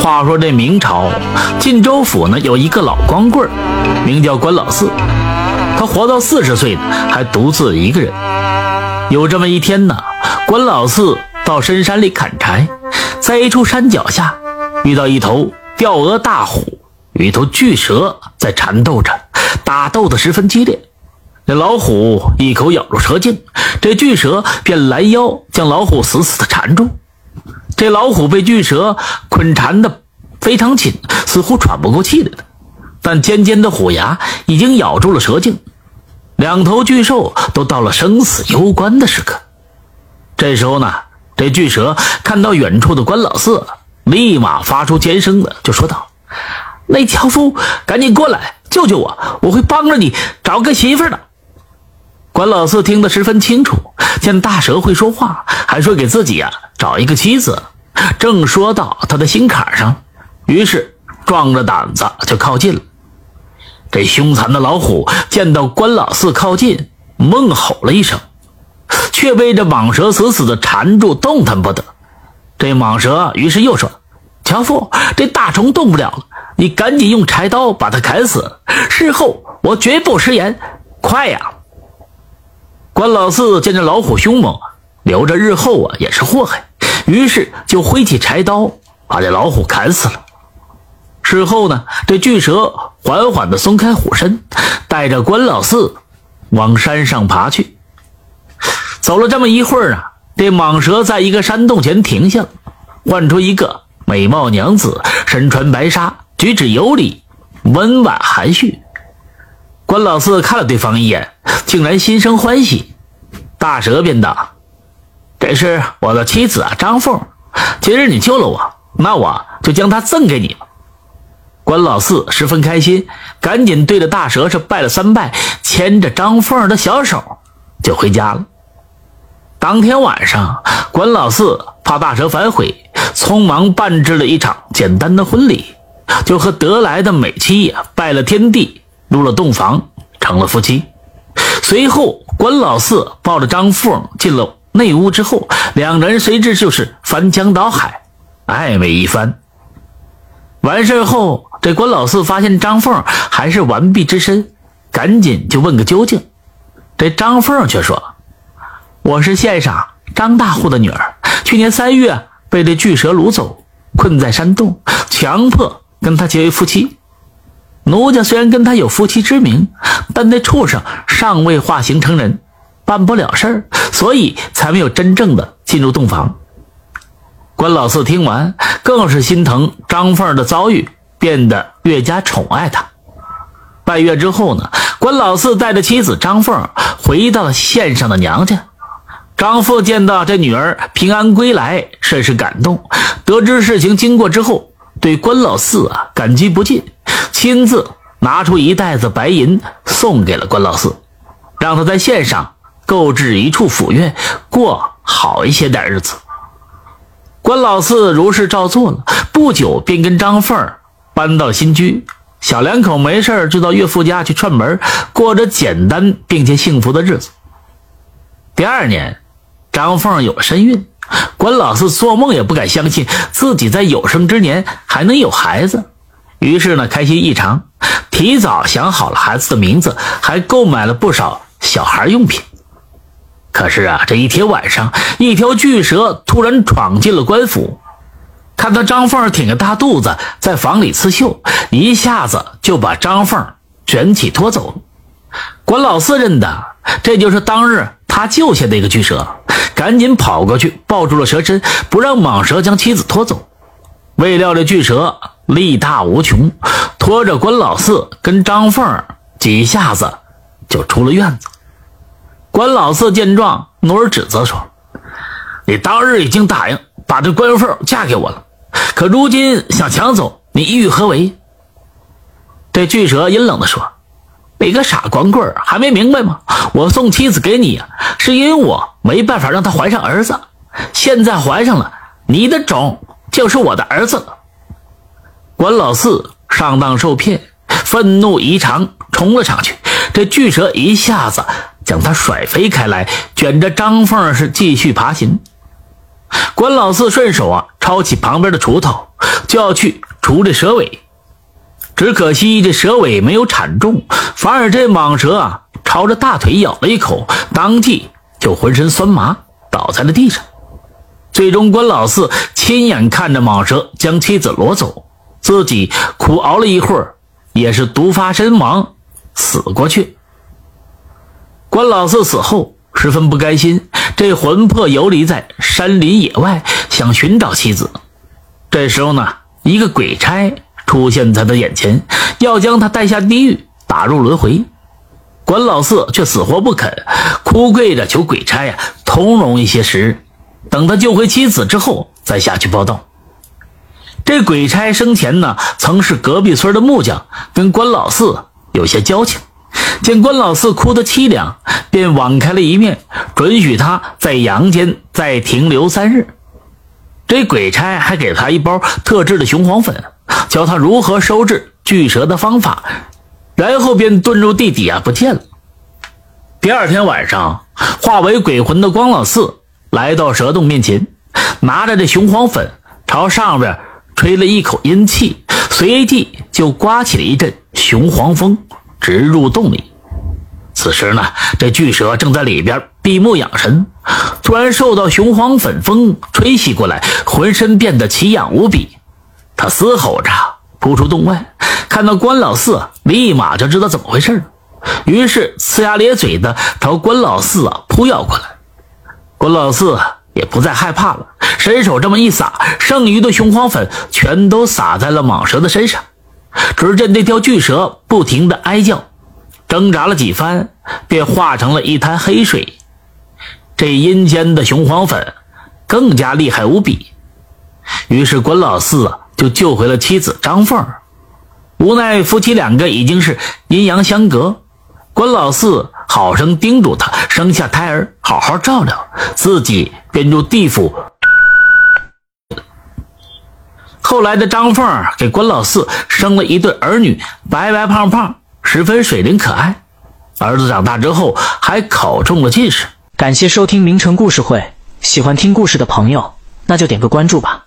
话说这明朝晋州府呢，有一个老光棍名叫关老四。他活到四十岁呢，还独自一个人。有这么一天呢，关老四到深山里砍柴，在一处山脚下遇到一头吊额大虎与一头巨蛇在缠斗着，打斗的十分激烈。这老虎一口咬住蛇颈，这巨蛇便拦腰将老虎死死的缠住。这老虎被巨蛇捆缠的非常紧，似乎喘不过气来了。但尖尖的虎牙已经咬住了蛇颈，两头巨兽都到了生死攸关的时刻。这时候呢，这巨蛇看到远处的关老四，立马发出尖声的就说道：“那樵夫，赶紧过来救救我，我会帮着你找个媳妇的。”关老四听得十分清楚，见大蛇会说话，还说给自己呀找一个妻子，正说到他的心坎上，于是壮着胆子就靠近了。这凶残的老虎见到关老四靠近，猛吼了一声，却被这蟒蛇死死的缠住，动弹不得。这蟒蛇于是又说：“樵夫，这大虫动不了了，你赶紧用柴刀把它砍死，事后我绝不食言。快呀！”关老四见这老虎凶猛，留着日后啊也是祸害，于是就挥起柴刀把这老虎砍死了。事后呢，这巨蛇缓缓地松开虎身，带着关老四往山上爬去。走了这么一会儿啊，这蟒蛇在一个山洞前停下了，唤出一个美貌娘子，身穿白纱，举止有礼，温婉含蓄。关老四看了对方一眼，竟然心生欢喜。大蛇便道：“这是我的妻子啊，张凤。今日你救了我，那我就将她赠给你。”关老四十分开心，赶紧对着大蛇是拜了三拜，牵着张凤的小手就回家了。当天晚上，关老四怕大蛇反悔，匆忙办置了一场简单的婚礼，就和得来的美妻呀拜了天地，入了洞房，成了夫妻。随后，关老四抱着张凤进了内屋之后，两人随之就是翻江倒海，暧昧一番。完事后。这关老四发现张凤还是完璧之身，赶紧就问个究竟。这张凤却说：“我是县上张大户的女儿，去年三月被这巨蛇掳走，困在山洞，强迫跟他结为夫妻。奴家虽然跟他有夫妻之名，但那畜生尚未化形成人，办不了事儿，所以才没有真正的进入洞房。”关老四听完，更是心疼张凤的遭遇。变得越加宠爱她。半月之后呢，关老四带着妻子张凤回到了县上的娘家。张凤见到这女儿平安归来，甚是感动。得知事情经过之后，对关老四啊感激不尽，亲自拿出一袋子白银送给了关老四，让他在县上购置一处府院，过好一些的日子。关老四如是照做了，不久便跟张凤搬到新居，小两口没事就到岳父家去串门，过着简单并且幸福的日子。第二年，张凤有了身孕，关老四做梦也不敢相信自己在有生之年还能有孩子，于是呢，开心异常，提早想好了孩子的名字，还购买了不少小孩用品。可是啊，这一天晚上，一条巨蛇突然闯进了官府。看到张凤挺着大肚子在房里刺绣，一下子就把张凤卷起拖走了。关老四认得这就是当日他救下的一个巨蛇，赶紧跑过去抱住了蛇身，不让蟒蛇将妻子拖走。未料这巨蛇力大无穷，拖着关老四跟张凤几下子就出了院子。关老四见状，努尔指责说：“你当日已经答应把这关凤嫁给我了。”可如今想抢走你，意欲何为？这巨蛇阴冷地说：“你个傻光棍还没明白吗？我送妻子给你，是因为我没办法让她怀上儿子。现在怀上了，你的种就是我的儿子了。”关老四上当受骗，愤怒异常，冲了上去。这巨蛇一下子将他甩飞开来，卷着张凤是继续爬行。关老四顺手啊抄起旁边的锄头，就要去除这蛇尾。只可惜这蛇尾没有铲中，反而这蟒蛇啊朝着大腿咬了一口，当即就浑身酸麻，倒在了地上。最终，关老四亲眼看着蟒蛇将妻子掳走，自己苦熬了一会儿，也是毒发身亡，死过去。关老四死后十分不甘心，这魂魄游离在山林野外，想寻找妻子。这时候呢，一个鬼差。出现在他眼前，要将他带下地狱，打入轮回。关老四却死活不肯，哭跪着求鬼差呀通融一些时日，等他救回妻子之后再下去报道。这鬼差生前呢曾是隔壁村的木匠，跟关老四有些交情。见关老四哭得凄凉，便网开了一面，准许他在阳间再停留三日。这鬼差还给他一包特制的雄黄粉。教他如何收治巨蛇的方法，然后便遁入地底啊，不见了。第二天晚上，化为鬼魂的关老四来到蛇洞面前，拿着这雄黄粉朝上边吹了一口阴气，随即就刮起了一阵雄黄风，直入洞里。此时呢，这巨蛇正在里边闭目养神，突然受到雄黄粉风吹袭过来，浑身变得奇痒无比。他嘶吼着扑出洞外，看到关老四，立马就知道怎么回事了于是呲牙咧嘴的朝关老四啊扑咬过来。关老四也不再害怕了，伸手这么一撒，剩余的雄黄粉全都撒在了蟒蛇的身上。只见那条巨蛇不停的哀叫，挣扎了几番，便化成了一滩黑水。这阴间的雄黄粉更加厉害无比。于是关老四啊。就救回了妻子张凤儿，无奈夫妻两个已经是阴阳相隔。关老四好生叮嘱他，生下胎儿好好照料，自己便入地府。后来的张凤给关老四生了一对儿女，白白胖胖，十分水灵可爱。儿子长大之后还考中了进士。感谢收听名城故事会，喜欢听故事的朋友，那就点个关注吧。